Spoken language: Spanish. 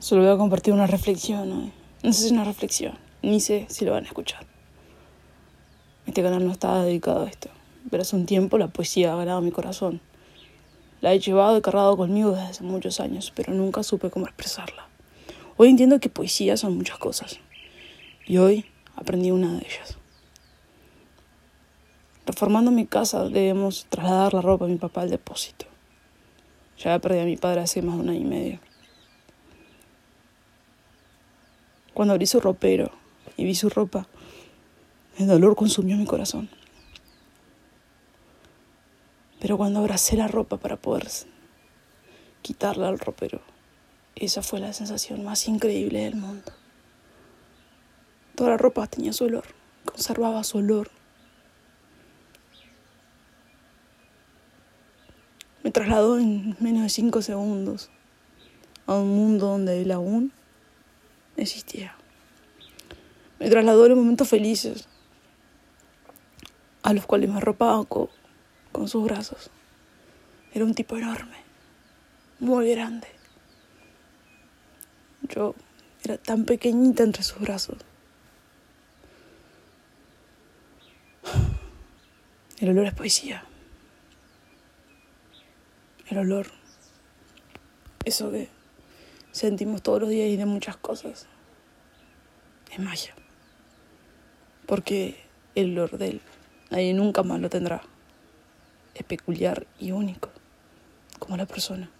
Solo voy a compartir una reflexión hoy. No sé si es una reflexión, ni sé si lo van a escuchar. Este canal no estaba dedicado a esto, pero hace un tiempo la poesía ha ganado mi corazón. La he llevado y cargado conmigo desde hace muchos años, pero nunca supe cómo expresarla. Hoy entiendo que poesía son muchas cosas, y hoy aprendí una de ellas. Reformando mi casa debemos trasladar la ropa de mi papá al depósito. Ya perdí a mi padre hace más de un año y medio. Cuando abrí su ropero y vi su ropa, el dolor consumió mi corazón. Pero cuando abracé la ropa para poder quitarla al ropero, esa fue la sensación más increíble del mundo. Toda la ropa tenía su olor, conservaba su olor. Me trasladó en menos de cinco segundos a un mundo donde él aún existía. Me trasladó a los momentos felices, a los cuales me arropaba con, con sus brazos. Era un tipo enorme, muy grande. Yo era tan pequeñita entre sus brazos. El olor es poesía. El olor. Eso que sentimos todos los días y de muchas cosas. Es magia. Porque el olor de él nadie nunca más lo tendrá. Es peculiar y único, como la persona.